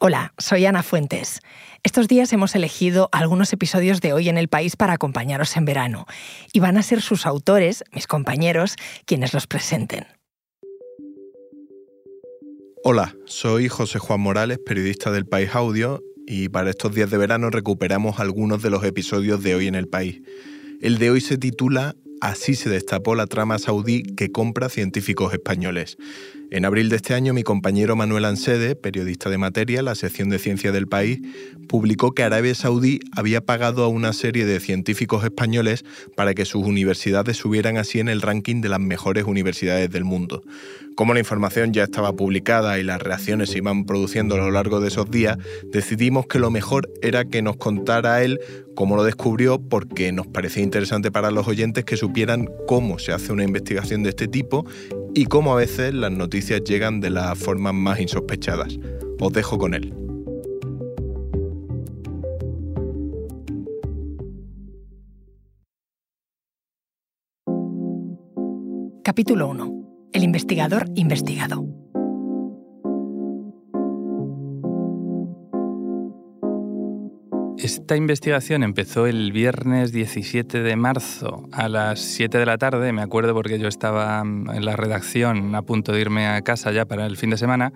Hola, soy Ana Fuentes. Estos días hemos elegido algunos episodios de Hoy en el País para acompañaros en verano y van a ser sus autores, mis compañeros, quienes los presenten. Hola, soy José Juan Morales, periodista del País Audio, y para estos días de verano recuperamos algunos de los episodios de Hoy en el País. El de hoy se titula Así se destapó la trama saudí que compra científicos españoles. En abril de este año, mi compañero Manuel Ansede, periodista de materia, la sección de ciencia del país, publicó que Arabia Saudí había pagado a una serie de científicos españoles para que sus universidades subieran así en el ranking de las mejores universidades del mundo. Como la información ya estaba publicada y las reacciones se iban produciendo a lo largo de esos días, decidimos que lo mejor era que nos contara él cómo lo descubrió, porque nos parecía interesante para los oyentes que supieran cómo se hace una investigación de este tipo y cómo a veces las noticias llegan de las formas más insospechadas. Os dejo con él. Capítulo 1. El investigador investigado. Esta investigación empezó el viernes 17 de marzo a las 7 de la tarde, me acuerdo porque yo estaba mm, en la redacción a punto de irme a casa ya para el fin de semana,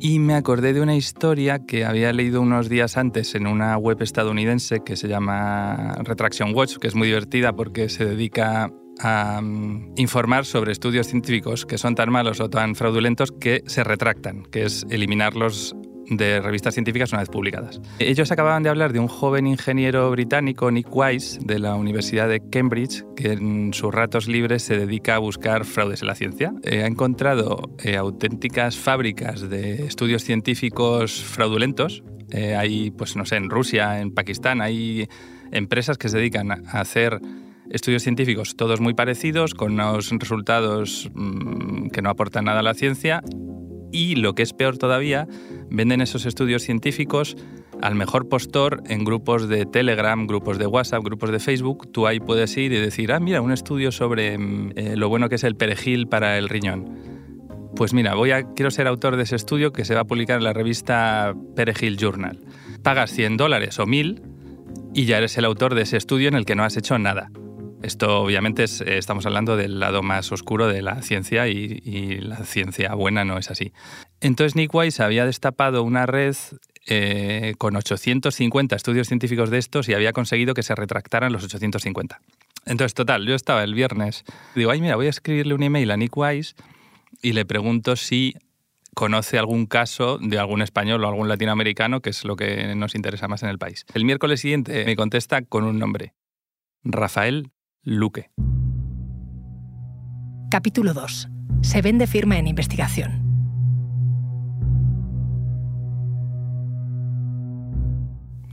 y me acordé de una historia que había leído unos días antes en una web estadounidense que se llama Retraction Watch, que es muy divertida porque se dedica a mm, informar sobre estudios científicos que son tan malos o tan fraudulentos que se retractan, que es eliminarlos de revistas científicas una vez publicadas. Ellos acababan de hablar de un joven ingeniero británico, Nick Wise, de la Universidad de Cambridge, que en sus ratos libres se dedica a buscar fraudes en la ciencia. Eh, ha encontrado eh, auténticas fábricas de estudios científicos fraudulentos. Eh, hay, pues no sé, en Rusia, en Pakistán, hay empresas que se dedican a hacer estudios científicos todos muy parecidos, con unos resultados mm, que no aportan nada a la ciencia. Y lo que es peor todavía, venden esos estudios científicos al mejor postor en grupos de Telegram, grupos de WhatsApp, grupos de Facebook. Tú ahí puedes ir y decir, ah, mira, un estudio sobre eh, lo bueno que es el perejil para el riñón. Pues mira, voy a, quiero ser autor de ese estudio que se va a publicar en la revista Perejil Journal. Pagas 100 dólares o 1000 y ya eres el autor de ese estudio en el que no has hecho nada. Esto obviamente es, eh, estamos hablando del lado más oscuro de la ciencia y, la ciencia buena no es así. Entonces Nick Wise había destapado una red eh, con 850 estudios científicos de estos y había conseguido que se retractaran los 850. Entonces, total, yo estaba el viernes, digo, ay, mira, voy a escribirle un email a Nick Wise y le pregunto si conoce algún caso de algún español o algún latinoamericano, que es lo que nos interesa más en el país. El miércoles siguiente me contesta con un nombre, Rafael Luque. Capítulo 2. Se vende firma en investigación.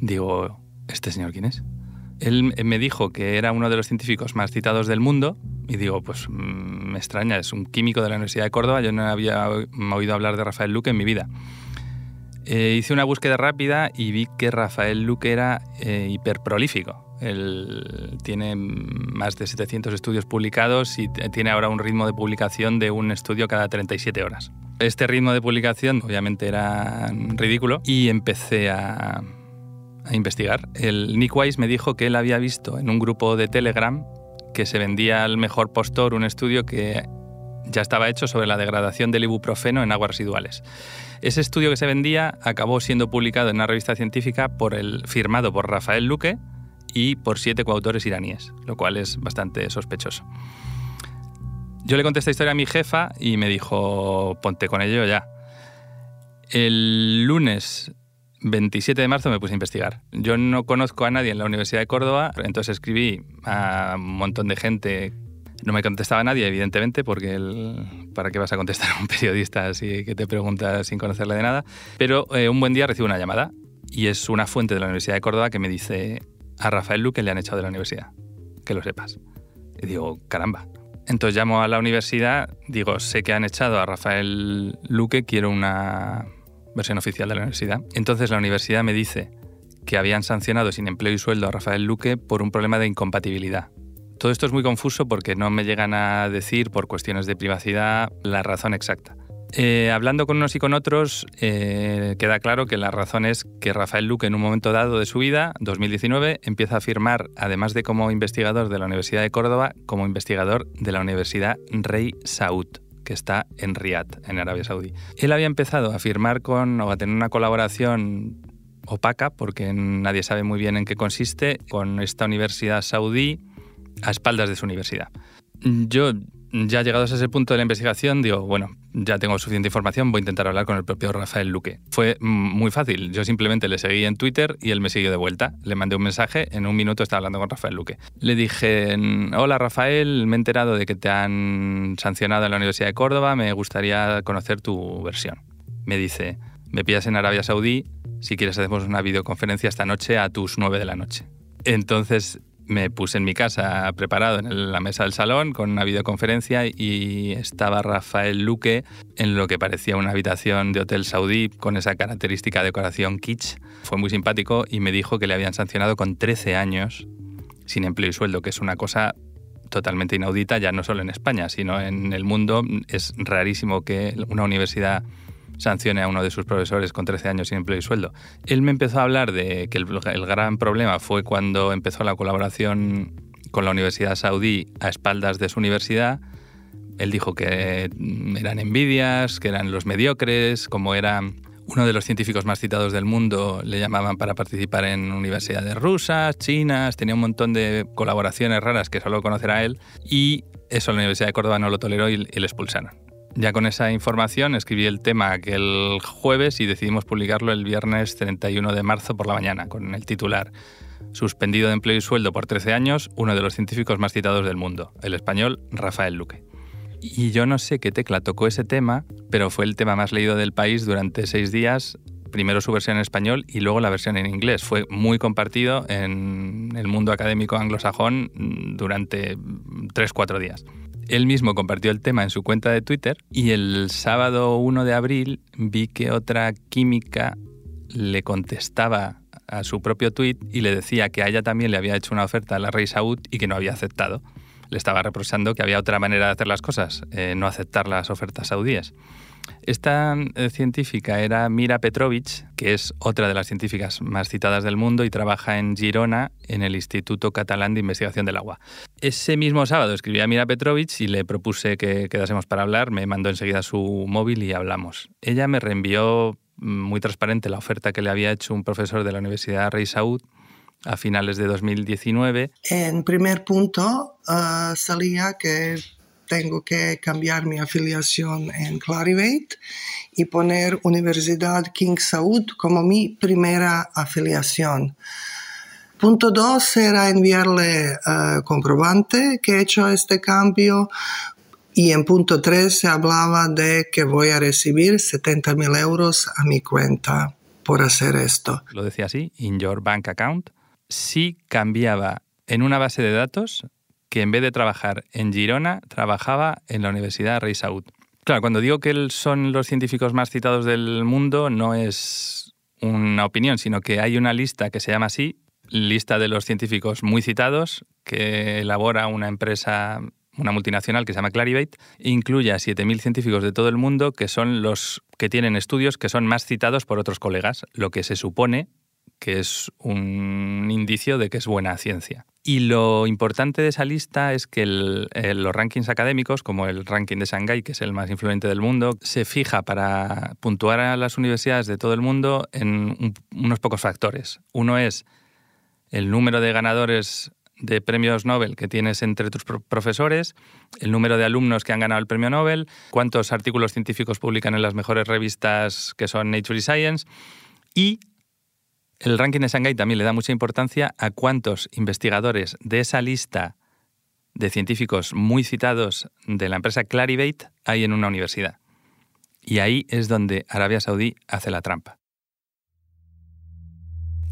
Digo, ¿este señor quién es? Él me dijo que era uno de los científicos más citados del mundo y digo, pues mm, me extraña, es un químico de la Universidad de Córdoba, yo no había oído hablar de Rafael Luque en mi vida. Eh, hice una búsqueda rápida y vi que Rafael Luque era eh, hiperprolífico. Él tiene más de 700 estudios publicados y tiene ahora un ritmo de publicación de un estudio cada 37 horas. Este ritmo de publicación obviamente era ridículo y empecé a, investigar. El Nick Wise me dijo que él había visto en un grupo de Telegram que se vendía al mejor postor un estudio que ya estaba hecho sobre la degradación del ibuprofeno en aguas residuales. Ese estudio que se vendía acabó siendo publicado en una revista científica por el, firmado por Rafael Luque, y por siete coautores iraníes, lo cual es bastante sospechoso. Yo le conté esta historia a mi jefa y me dijo, ponte con ello ya. El lunes 27 de marzo me puse a investigar. Yo no conozco a nadie en la Universidad de Córdoba, entonces escribí a un montón de gente. No me contestaba nadie, evidentemente, porque ¿para qué vas a contestar a un periodista así que te pregunta sin conocerle de nada? Pero eh, un buen día recibo una llamada y es una fuente de la Universidad de Córdoba que me dice, a Rafael Luque le han echado de la universidad. Que lo sepas. Y digo, caramba. Entonces llamo a la universidad, digo, sé que han echado a Rafael Luque, quiero una versión oficial de la universidad. Entonces la universidad me dice que habían sancionado sin empleo y sueldo a Rafael Luque por un problema de incompatibilidad. Todo esto es muy confuso porque no me llegan a decir, por cuestiones de privacidad, la razón exacta. Eh, hablando con unos y con otros, eh, queda claro que la razón es que Rafael Luque, en un momento dado de su vida, 2019, empieza a firmar, además de como investigador de la Universidad de Córdoba, como investigador de la Universidad Rey Saud que está en Riyadh, en Arabia Saudí. Él había empezado a firmar con o a tener una colaboración opaca, porque nadie sabe muy bien en qué consiste, con esta universidad saudí a espaldas de su universidad. Yo ya llegados a ese punto de la investigación, digo, bueno, ya tengo suficiente información, voy a intentar hablar con el propio Rafael Luque. Fue muy fácil, yo simplemente le seguí en Twitter y él me siguió de vuelta. Le mandé un mensaje, en un minuto estaba hablando con Rafael Luque. Le dije, hola Rafael, me he enterado de que te han sancionado en la Universidad de Córdoba, me gustaría conocer tu versión. Me dice, me pillas en Arabia Saudí, si quieres hacemos una videoconferencia esta noche a tus 9 de la noche. Entonces me puse en mi casa preparado en la mesa del salón con una videoconferencia y estaba Rafael Luque en lo que parecía una habitación de hotel saudí con esa característica decoración kitsch. Fue muy simpático y me dijo que le habían sancionado con 13 años sin empleo y sueldo, que es una cosa totalmente inaudita ya no solo en España, sino en el mundo. Es rarísimo que una universidad sancione a uno de sus profesores con 13 años sin empleo y sueldo. Él me empezó a hablar de que el, gran problema fue cuando empezó la colaboración con la Universidad Saudí a espaldas de su universidad. Él dijo que eran envidias, que eran los mediocres, como era uno de los científicos más citados del mundo, le llamaban para participar en universidades rusas, chinas, tenía un montón de colaboraciones raras que solo conocerá él y eso la Universidad de Córdoba no lo toleró y le expulsaron. Ya con esa información escribí el tema aquel jueves y decidimos publicarlo el viernes 31 de marzo por la mañana, con el titular Suspendido de empleo y sueldo por 13 años, uno de los científicos más citados del mundo, el español Rafael Luque. Y yo no sé qué tecla tocó ese tema, pero fue el tema más leído del país durante seis días, primero su versión en español y luego la versión en inglés. Fue muy compartido en el mundo académico anglosajón durante tres, cuatro días. Él mismo compartió el tema en su cuenta de Twitter y el sábado 1 de abril vi que otra química le contestaba a su propio tweet y le decía que a ella también le había hecho una oferta a la rey Saud y que no había aceptado. Le estaba reprochando que había otra manera de hacer las cosas, eh, no aceptar las ofertas saudíes. Esta eh, científica era Mira Petrovich, que es otra de las científicas más citadas del mundo y trabaja en Girona en el Instituto Catalán de Investigación del Agua. Ese mismo sábado escribí a Mira Petrovich y le propuse que quedásemos para hablar. Me mandó enseguida su móvil y hablamos. Ella me reenvió mm, muy transparente la oferta que le había hecho un profesor de la Universidad Rey Saud a finales de 2019. En primer punto ah, salía que tengo que cambiar mi afiliación en Clarivate y poner Universidad King Saud como mi primera afiliación. Punto dos era enviarle uh, comprobante que he hecho este cambio y en punto tres se hablaba de que voy a recibir 70 mil euros a mi cuenta por hacer esto. Lo decía así, in your bank account. Si cambiaba en una base de datos que en vez de trabajar en Girona, trabajaba en la Universidad Rey Saud. Claro, cuando digo que son los científicos más citados del mundo, no es una opinión, sino que hay una lista que se llama así, lista de los científicos muy citados, que elabora una empresa, una multinacional que se llama Clarivate, e incluye a 7.000 científicos de todo el mundo que son los que tienen estudios que son más citados por otros colegas, lo que se supone que es un indicio de que es buena ciencia. Y lo importante de esa lista es que los rankings académicos, como el ranking de Shanghái, que es el más influyente del mundo, se fija para puntuar a las universidades de todo el mundo en unos pocos factores. Uno es el número de ganadores de premios Nobel que tienes entre tus profesores, el número de alumnos que han ganado el premio Nobel, cuántos artículos científicos publican en las mejores revistas que son Nature y Science y el ranking de Shanghái también le da mucha importancia a cuántos investigadores de esa lista de científicos muy citados de la empresa Clarivate hay en una universidad. Y ahí es donde Arabia Saudí hace la trampa.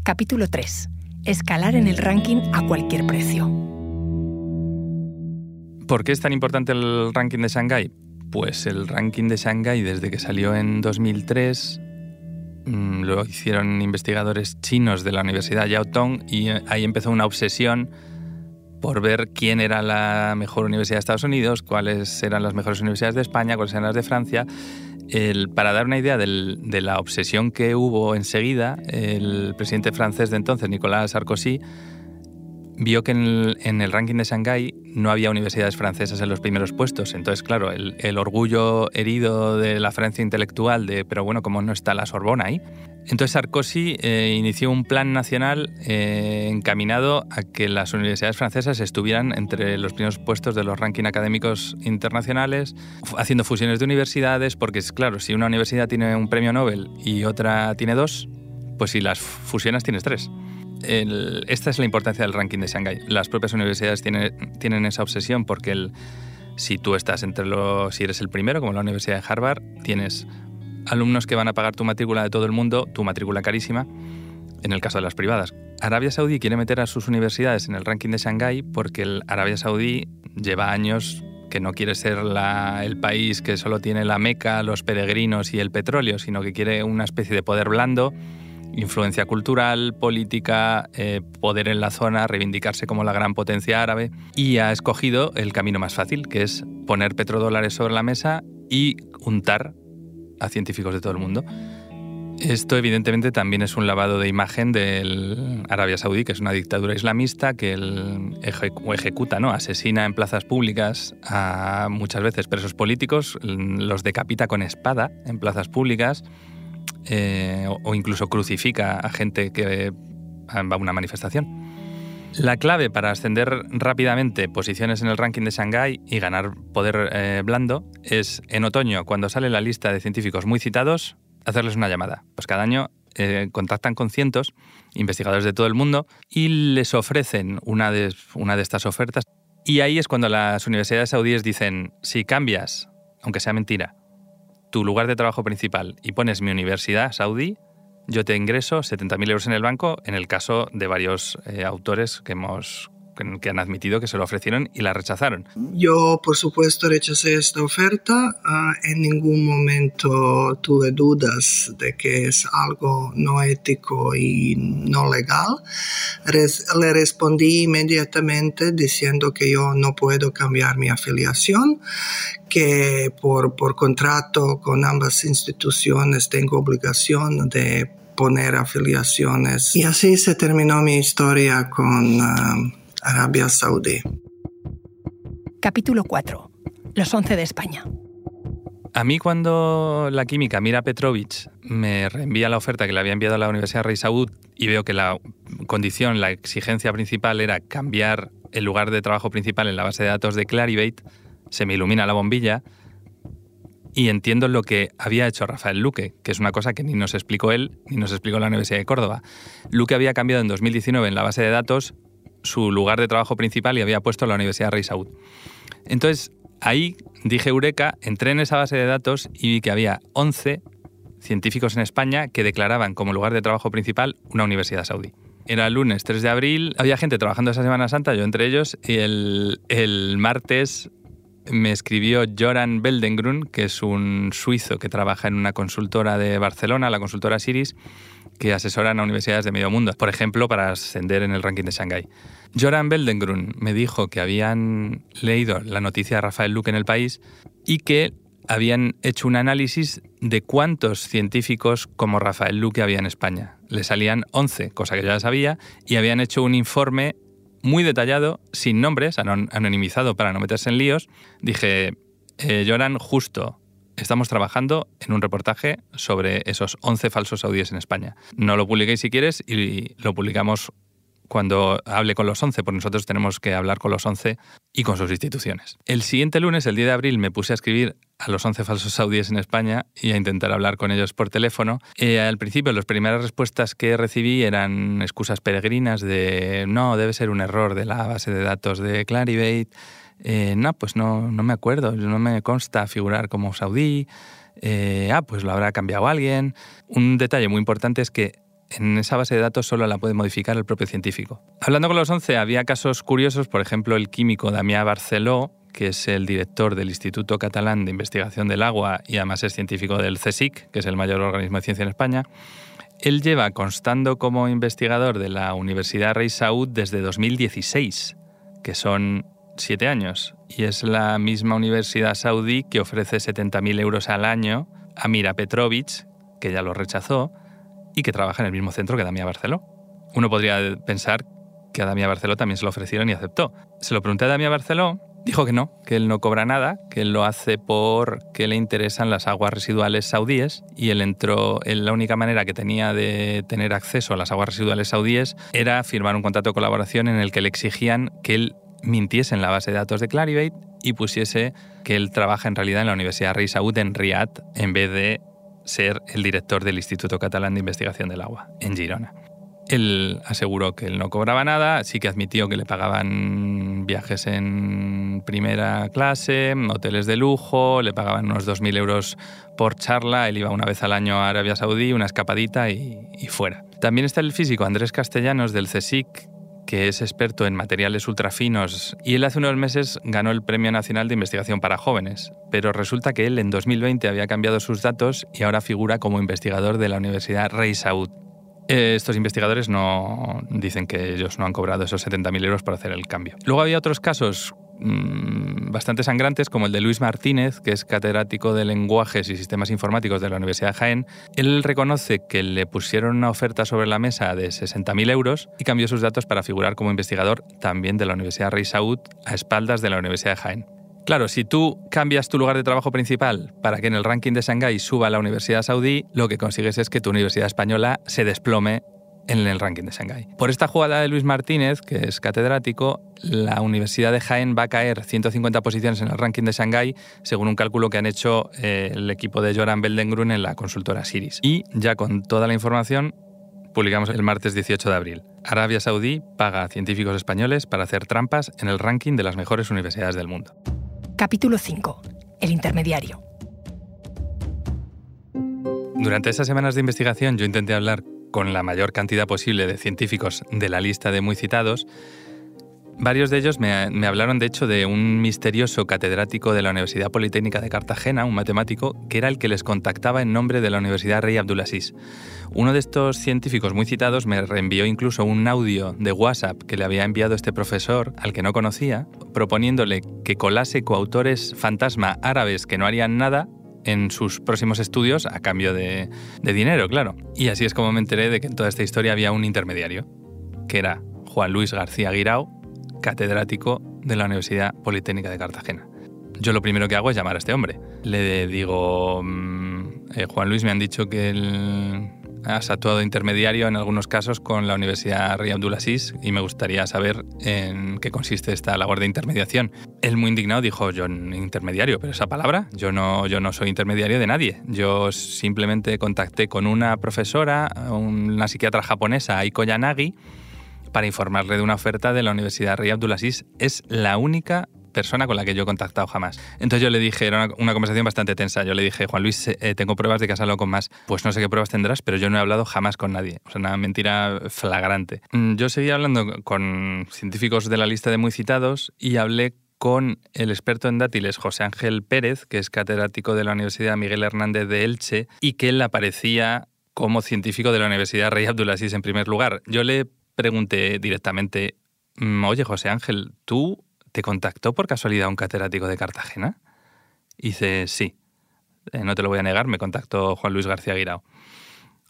Capítulo 3. Escalar en el ranking a cualquier precio. ¿Por qué es tan importante el ranking de Shanghái? Pues el ranking de Shanghái desde que salió en 2003 Mm, lo hicieron investigadores chinos de la Universidad Yao Tong y eh, ahí empezó una obsesión por ver quién era la mejor universidad de Estados Unidos, cuáles eran las mejores universidades de España, cuáles eran las de Francia. para dar una idea de la obsesión que hubo enseguida, el presidente francés de entonces, Nicolas Sarkozy, vio que en el, ranking de Shanghái no había universidades francesas en los primeros puestos. Entonces, claro, el, orgullo herido de la Francia intelectual de, pero bueno, ¿cómo no está la Sorbona ahí? Entonces Sarkozy eh, inició un plan nacional eh, encaminado a que las universidades francesas estuvieran entre los primeros puestos de los rankings académicos internacionales, haciendo fusiones de universidades, porque claro, si una universidad tiene un premio Nobel y otra tiene dos, pues si las fusionas tienes tres esta es la importancia del ranking de Shanghai. Las propias universidades tienen, esa obsesión porque si tú estás entre los, si eres el primero, como la Universidad de Harvard, tienes alumnos que van a pagar tu matrícula de todo el mundo, tu matrícula carísima, en el caso de las privadas. Arabia Saudí quiere meter a sus universidades en el ranking de Shanghái porque el Arabia Saudí lleva años que no quiere ser el país que solo tiene la meca, los peregrinos y el petróleo, sino que quiere una especie de poder blando influencia cultural, política, eh, poder en la zona, reivindicarse como la gran potencia árabe y ha escogido el camino más fácil, que es poner petrodólares sobre la mesa y untar a científicos de todo el mundo. Esto evidentemente también es un lavado de imagen de Arabia Saudí, que es una dictadura islamista que ejecuta, ¿no? asesina en plazas públicas a muchas veces presos políticos, los decapita con espada en plazas públicas, eh, o, incluso crucifica a gente que va a una manifestación. La clave para ascender rápidamente posiciones en el ranking de Shanghái y ganar poder eh, blando es en otoño, cuando sale la lista de científicos muy citados, hacerles una llamada. Pues cada año eh, contactan con cientos investigadores de todo el mundo y les ofrecen una de, una de estas ofertas. Y ahí es cuando las universidades saudíes dicen, si cambias, aunque sea mentira, tu lugar de trabajo principal y pones mi universidad saudí, yo te ingreso 70.000 euros en el banco en el caso de varios eh, autores que hemos que han admitido que se lo ofrecieron y la rechazaron. Yo, por supuesto, rechacé esta oferta. Ah, en ningún momento tuve dudas de que es algo no ético y no legal. le respondí inmediatamente diciendo que yo no puedo cambiar mi afiliación, que por, por contrato con ambas instituciones tengo obligación de poner afiliaciones. Y así se terminó mi historia con... Ah, Arabia Saudí. Capítulo 4. Los 11 de España. A mí cuando la química Mira Petrovich me reenvía la oferta que le había enviado a la Universidad Rey Saud y veo que la condición, la exigencia principal era cambiar el lugar de trabajo principal en la base de datos de Clarivate, se me ilumina la bombilla y entiendo lo que había hecho Rafael Luque, que es una cosa que ni nos explicó él ni nos explicó la Universidad de Córdoba. Luque había cambiado en 2019 en la base de datos su lugar de trabajo principal y había puesto la Universidad Rey Saud. Entonces, ahí dije Eureka, entré en esa base de datos y vi que había 11 científicos en España que declaraban como lugar de trabajo principal una universidad saudí. Era el lunes 3 de abril, había gente trabajando esa Semana Santa, yo entre ellos, y el, el martes me escribió Joran Beldengrun, que es un suizo que trabaja en una consultora de Barcelona, la consultora Siris, que asesoran a universidades de medio mundo, por ejemplo, para ascender en el ranking de Shanghái. Joran Beldengrun me dijo que habían leído la noticia de Rafael Luque en el país y que habían hecho un análisis de cuántos científicos como Rafael Luque había en España. Le salían 11, cosa que yo ya sabía, y habían hecho un informe muy detallado, sin nombres, anonimizado para no meterse en líos. Dije, eh, Joran, justo estamos trabajando en un reportaje sobre esos 11 falsos saudíes en España. No lo publiquéis si quieres y lo publicamos cuando hable con los 11, porque nosotros tenemos que hablar con los 11 y con sus instituciones. El siguiente lunes, el 10 de abril, me puse a escribir a los 11 falsos saudíes en España y a intentar hablar con ellos por teléfono. Eh, al principio, las primeras respuestas que recibí eran excusas peregrinas de no, debe ser un error de la base de datos de Clarivate eh, no, pues no, no, me acuerdo, no me consta figurar como saudí. Eh, ah, pues lo habrá cambiado alguien. Un detalle muy importante es que en esa base de datos solo la puede modificar el propio científico. Hablando con los 11, había casos curiosos, por ejemplo, el químico Damián Barceló, que es el director del Instituto Catalán de Investigación del Agua y además es científico del CSIC, que es el mayor organismo de ciencia en España. Él lleva constando como investigador de la Universidad Rey Saud desde 2016, que son siete años y es la misma universidad saudí que ofrece 70.000 euros al año Amira Petrovich, que ya lo rechazó, y que trabaja en el mismo centro que Damia Barceló. Uno podría pensar que a Damia Barceló también se lo ofrecieron y aceptó. Se lo pregunté a Damia Barceló, dijo que no, que él no cobra nada, que él lo hace porque le interesan las aguas residuales saudíes y él entró, en la única manera que tenía de tener acceso a las aguas residuales saudíes era firmar un contrato de colaboración en el que le exigían que él mintiese en la base de datos de Clarivate y pusiese que él trabaja en realidad en la Universidad Rey Saud en Riad en vez de ser el director del Instituto Catalán de Investigación del Agua en Girona. Él aseguró que él no cobraba nada, sí que admitió que le pagaban viajes en primera clase, hoteles de lujo, le pagaban unos 2.000 euros por charla, él iba una vez al año a Arabia Saudí, una escapadita y, y fuera. También está el físico Andrés Castellanos del CSIC, que es experto en materiales ultrafinos y él hace unos meses ganó el Premio Nacional de Investigación para Jóvenes, pero resulta que él en 2020 había cambiado sus datos y ahora figura como investigador de la Universidad Rey Saud. Eh, estos investigadores no dicen que ellos no han cobrado esos 70.000 euros por hacer el cambio. Luego había otros casos Mm, bastante sangrantes, como el de Luis Martínez, que es catedrático de lenguajes y sistemas informáticos de la Universidad de Jaén. Él reconoce que le pusieron una oferta sobre la mesa de 60.000 euros y cambió sus datos para figurar como investigador también de la Universidad Rey Saud a espaldas de la Universidad de Jaén. Claro, si tú cambias tu lugar de trabajo principal para que en el ranking de Shanghái suba la Universidad Saudí, lo que consigues es que tu Universidad Española se desplome en el ranking de Shanghái. Por esta jugada de Luis Martínez, que es catedrático, la Universidad de Jaén va a caer 150 posiciones en el ranking de Shanghái, según un cálculo que han hecho eh, el equipo de Joran Beldengrun en la consultora Siris. Y ya con toda la información, publicamos el martes 18 de abril. Arabia Saudí paga a científicos españoles para hacer trampas en el ranking de las mejores universidades del mundo. Capítulo 5. El intermediario. Durante esas semanas de investigación yo intenté hablar con la mayor cantidad posible de científicos de la lista de muy citados, Varios de ellos me, hablaron, de hecho, de un misterioso catedrático de la Universidad Politécnica de Cartagena, un matemático, que era el que les contactaba en nombre de la Universidad Rey Abdulaziz. Uno de estos científicos muy citados me reenvió incluso un audio de WhatsApp que le había enviado este profesor, al que no conocía, proponiéndole que colase coautores fantasma árabes que no harían nada en sus próximos estudios a cambio de, dinero, claro. Y así es como me enteré de que en toda esta historia había un intermediario, que era Juan Luis García Guirao, catedrático de la Universidad Politécnica de Cartagena. Yo lo primero que hago es llamar a este hombre. Le digo, mm, eh, Juan Luis, me han dicho que él has actuado intermediario en algunos casos con la Universidad Rey Abdulaziz y me gustaría saber en qué consiste esta labor de intermediación. Él muy indignado dijo, yo intermediario, pero esa palabra, yo no, yo no soy intermediario de nadie. Yo simplemente contacté con una profesora, una psiquiatra japonesa, Aiko Yanagi, para informarle de una oferta de la Universidad Rey Abdulaziz. Es la única persona con la que yo he contactado jamás. Entonces yo le dije, era una, conversación bastante tensa, yo le dije, Juan Luis, eh, tengo pruebas de que has hablado con más. Pues no sé qué pruebas tendrás, pero yo no he hablado jamás con nadie. O sea, una mentira flagrante. Mm, yo seguí hablando con científicos de la lista de muy citados y hablé con el experto en dátiles José Ángel Pérez, que es catedrático de la Universidad Miguel Hernández de Elche, y que él aparecía como científico de la Universidad Rey Abdulaziz en primer lugar. Yo le pregunté directamente, mm, oye José Ángel, ¿tú ¿te contactó por casualidad un catedrático de Cartagena? Dice, sí, eh, no te lo voy a negar, me contactó Juan Luis García Guirao.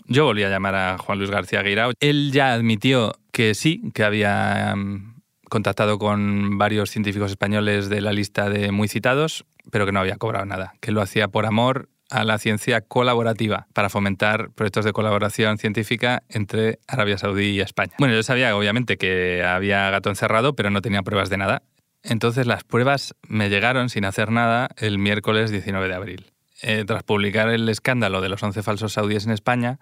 Yo volví a llamar a Juan Luis García Guirao. Él ya admitió que sí, que había mm, contactado con varios científicos españoles de la lista de muy citados, pero que no había cobrado nada, que lo hacía por amor a la ciencia colaborativa para fomentar proyectos de colaboración científica entre Arabia Saudí y España. Bueno, yo sabía obviamente que había gato encerrado, pero no tenía pruebas de nada entonces las pruebas me llegaron sin hacer nada el miércoles 19 de abril. Eh, tras publicar el escándalo de los 11 falsos saudíes en España,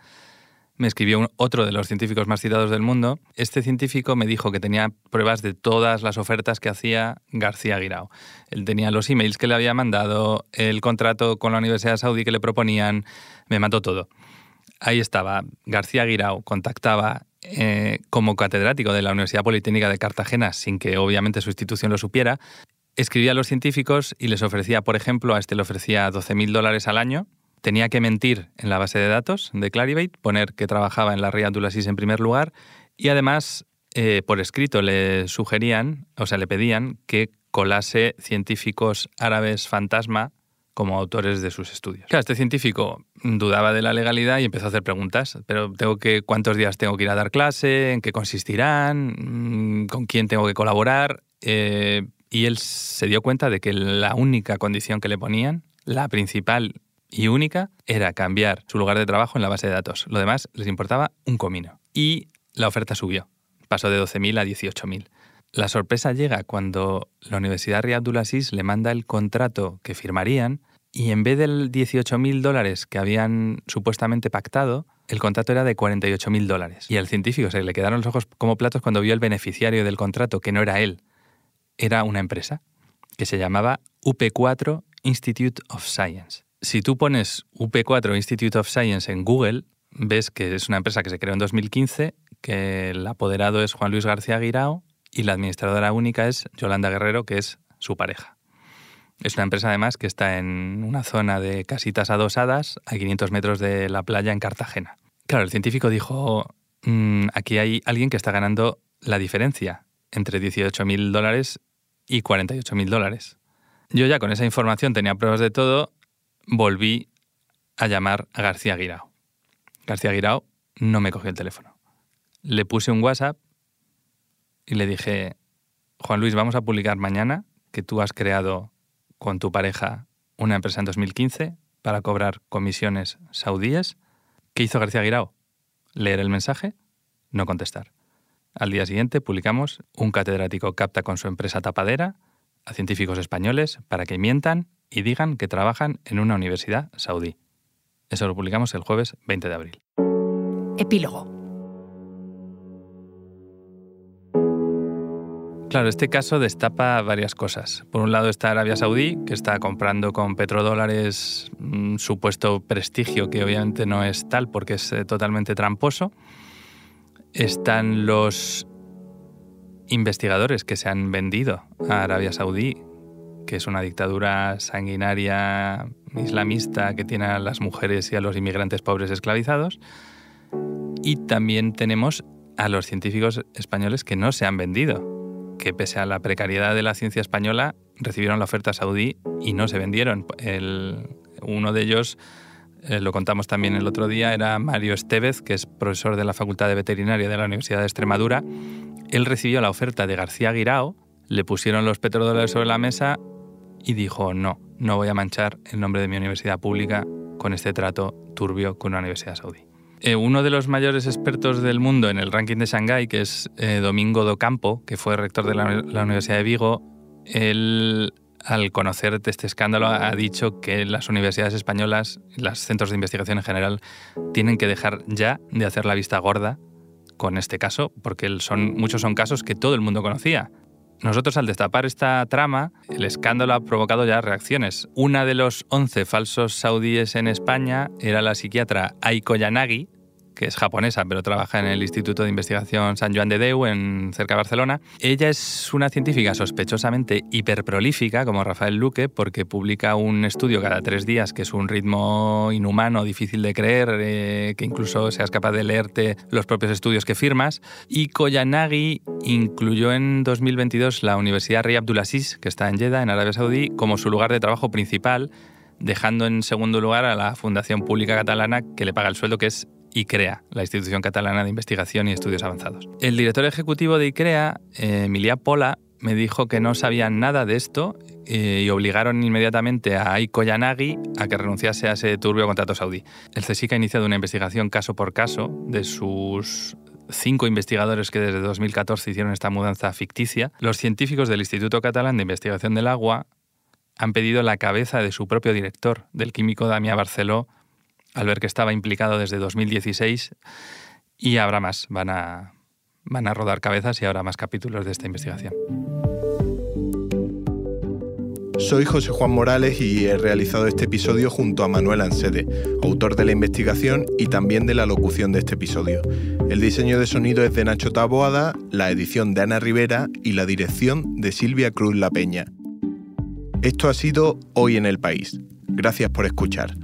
me escribió otro de los científicos más citados del mundo. Este científico me dijo que tenía pruebas de todas las ofertas que hacía García Guirao. Él tenía los emails que le había mandado, el contrato con la Universidad Saudí que le proponían, me mandó todo. Ahí estaba, García Guirao contactaba eh, como catedrático de la Universidad Politécnica de Cartagena, sin que obviamente su institución lo supiera, escribía a los científicos y les ofrecía, por ejemplo, a este le ofrecía 12.000 dólares al año. Tenía que mentir en la base de datos de Clarivate, poner que trabajaba en la Ría Abdulaziz en primer lugar y además eh, por escrito le sugerían, o sea, le pedían que colase científicos árabes fantasma como autores de sus estudios. Claro, este científico dudaba de la legalidad y empezó a hacer preguntas. Pero tengo que, ¿cuántos días tengo que ir a dar clase? ¿En qué consistirán? Mm, ¿Con quién tengo que colaborar? Eh, y él se dio cuenta de que la única condición que le ponían, la principal y única, era cambiar su lugar de trabajo en la base de datos. Lo demás les importaba un comino. Y la oferta subió. Pasó de 12.000 a 18.000. La sorpresa llega cuando la Universidad Riyad Abdulaziz le manda el contrato que firmarían y en vez del 18.000 dólares que habían supuestamente pactado, el contrato era de 48.000 dólares. Y al científico se le quedaron los ojos como platos cuando vio el beneficiario del contrato, que no era él, era una empresa que se llamaba UP4 Institute of Science. Si tú pones UP4 Institute of Science en Google, ves que es una empresa que se creó en 2015, que el apoderado es Juan Luis García Guirao y la administradora única es Yolanda Guerrero, que es su pareja. Es una empresa además que está en una zona de casitas adosadas a 500 metros de la playa en Cartagena. Claro, el científico dijo, mm, aquí hay alguien que está ganando la diferencia entre 18.000 dólares y 48.000 dólares. Yo ya con esa información tenía pruebas de todo, volví a llamar a García Guirao. García Guirao no me cogió el teléfono. Le puse un WhatsApp y le dije, Juan Luis, vamos a publicar mañana que tú has creado con tu pareja una empresa en 2015 para cobrar comisiones saudíes. ¿Qué hizo García Guirao? Leer el mensaje, no contestar. Al día siguiente publicamos un catedrático capta con su empresa tapadera a científicos españoles para que mientan y digan que trabajan en una universidad saudí. Eso lo publicamos el jueves 20 de abril. Epílogo. Claro, este caso destapa varias cosas. Por un lado está Arabia Saudí, que está comprando con petrodólares un supuesto prestigio que obviamente no es tal porque es eh, totalmente tramposo. Están los investigadores que se han vendido a Arabia Saudí, que es una dictadura sanguinaria islamista que tiene a las mujeres y a los inmigrantes pobres esclavizados. Y también tenemos a los científicos españoles que no se han vendido, que pese a la precariedad de la ciencia española, recibieron la oferta saudí y no se vendieron. uno de ellos, eh, lo contamos también el otro día, era Mario Estevez, que es profesor de la Facultad de Veterinaria de la Universidad de Extremadura. Él recibió la oferta de García Guirao, le pusieron los petrodólares sobre la mesa y dijo, no, no voy a manchar el nombre de mi universidad pública con este trato turbio con una universidad saudí. Eh, uno de los mayores expertos del mundo en el ranking de Shanghái, que es eh, Domingo Docampo, que fue rector de la, Universidad de Vigo, él, al conocer este escándalo, ha dicho que las universidades españolas, los centros de investigación en general, tienen que dejar ya de hacer la vista gorda con este caso, porque son, muchos son casos que todo el mundo conocía. Nosotros al destapar esta trama, el escándalo ha provocado ya reacciones. Una de los 11 falsos saudíes en España era la psiquiatra Aiko Yanagi, que es japonesa, pero trabaja en el Instituto de Investigación San Joan de Deu, en cerca de Barcelona. Ella es una científica sospechosamente hiperprolífica, como Rafael Luque, porque publica un estudio cada tres días, que es un ritmo inhumano, difícil de creer, eh, que incluso seas capaz de leerte los propios estudios que firmas. Y Koyanagi incluyó en 2022 la Universidad Rey Abdulaziz, que está en Jeddah, en Arabia Saudí, como su lugar de trabajo principal dejando en segundo lugar a la Fundación Pública Catalana que le paga el sueldo, que es ICREA, la Institución Catalana de Investigación y Estudios Avanzados. El director ejecutivo de ICREA, eh, Emilia Pola, me dijo que no sabían nada de esto eh, y obligaron inmediatamente a Aiko Yanagi a que renunciase a ese turbio contrato saudí. El CSIC ha iniciado una investigación caso por caso de sus cinco investigadores que desde 2014 hicieron esta mudanza ficticia. Los científicos del Instituto Catalán de Investigación del Agua han pedido la cabeza de su propio director, del químico Damià Barceló, al ver que estaba implicado desde 2016 y habrá más, van a, van a rodar cabezas y habrá más capítulos de esta investigación. Soy José Juan Morales y he realizado este episodio junto a Manuel Ansede, autor de la investigación y también de la locución de este episodio. El diseño de sonido es de Nacho Taboada, la edición de Ana Rivera y la dirección de Silvia Cruz La Peña. Esto ha sido Hoy en el País. Gracias por escuchar.